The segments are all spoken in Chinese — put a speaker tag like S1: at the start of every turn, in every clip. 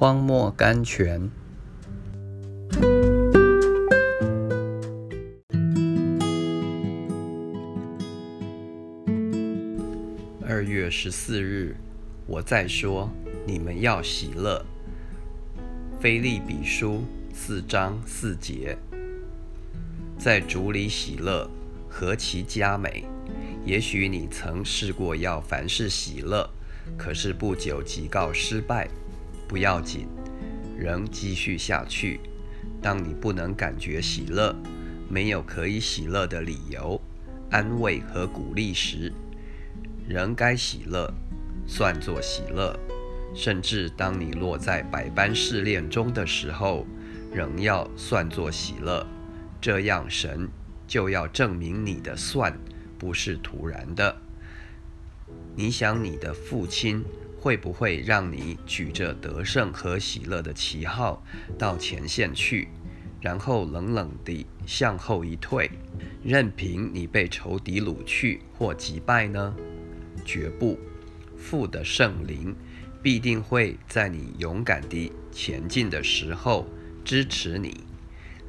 S1: 荒漠甘泉。二月十四日，我在说，你们要喜乐。菲利比书四章四节，在主里喜乐，何其佳美！也许你曾试过要凡事喜乐，可是不久即告失败。不要紧，仍继续下去。当你不能感觉喜乐，没有可以喜乐的理由、安慰和鼓励时，仍该喜乐，算作喜乐。甚至当你落在百般试炼中的时候，仍要算作喜乐。这样，神就要证明你的算。不是突然的。你想，你的父亲会不会让你举着得胜和喜乐的旗号到前线去，然后冷冷地向后一退，任凭你被仇敌掳去或击败呢？绝不。父的圣灵必定会在你勇敢地前进的时候支持你，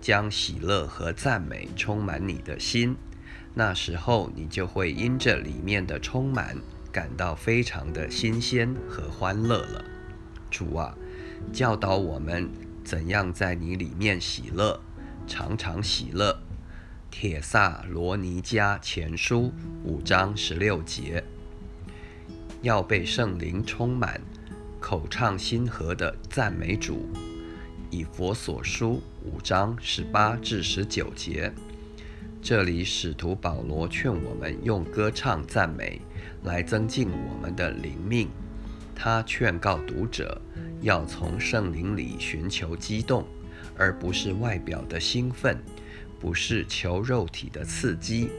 S1: 将喜乐和赞美充满你的心。那时候，你就会因着里面的充满，感到非常的新鲜和欢乐了。主啊，教导我们怎样在你里面喜乐，常常喜乐。铁萨罗尼迦前书五章十六节，要被圣灵充满，口唱心和的赞美主。以佛所书五章十八至十九节。这里，使徒保罗劝我们用歌唱赞美来增进我们的灵命。他劝告读者要从圣灵里寻求激动，而不是外表的兴奋，不是求肉体的刺激，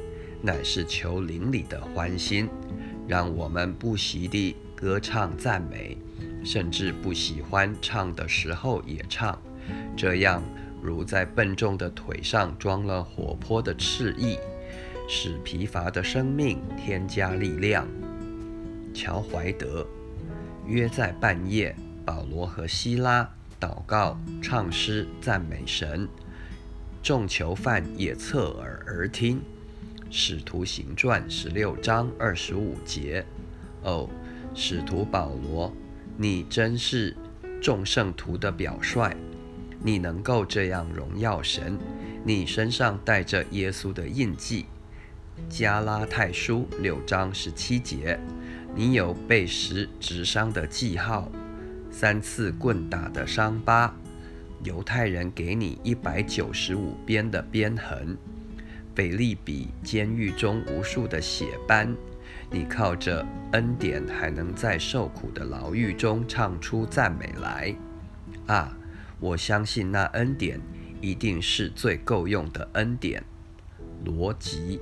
S1: 乃是求灵里的欢心。让我们不习地歌唱赞美，甚至不喜欢唱的时候也唱，这样。如在笨重的腿上装了活泼的翅翼，使疲乏的生命添加力量。乔怀德约在半夜，保罗和希拉祷告、唱诗、赞美神，众囚犯也侧耳而听。使徒行传十六章二十五节。哦，使徒保罗，你真是众圣徒的表率。你能够这样荣耀神，你身上带着耶稣的印记。加拉太书六章十七节，你有被石直伤的记号，三次棍打的伤疤，犹太人给你一百九十五鞭的鞭痕，腓利比监狱中无数的血斑，你靠着恩典还能在受苦的牢狱中唱出赞美来，啊！我相信那恩典一定是最够用的恩典。逻辑。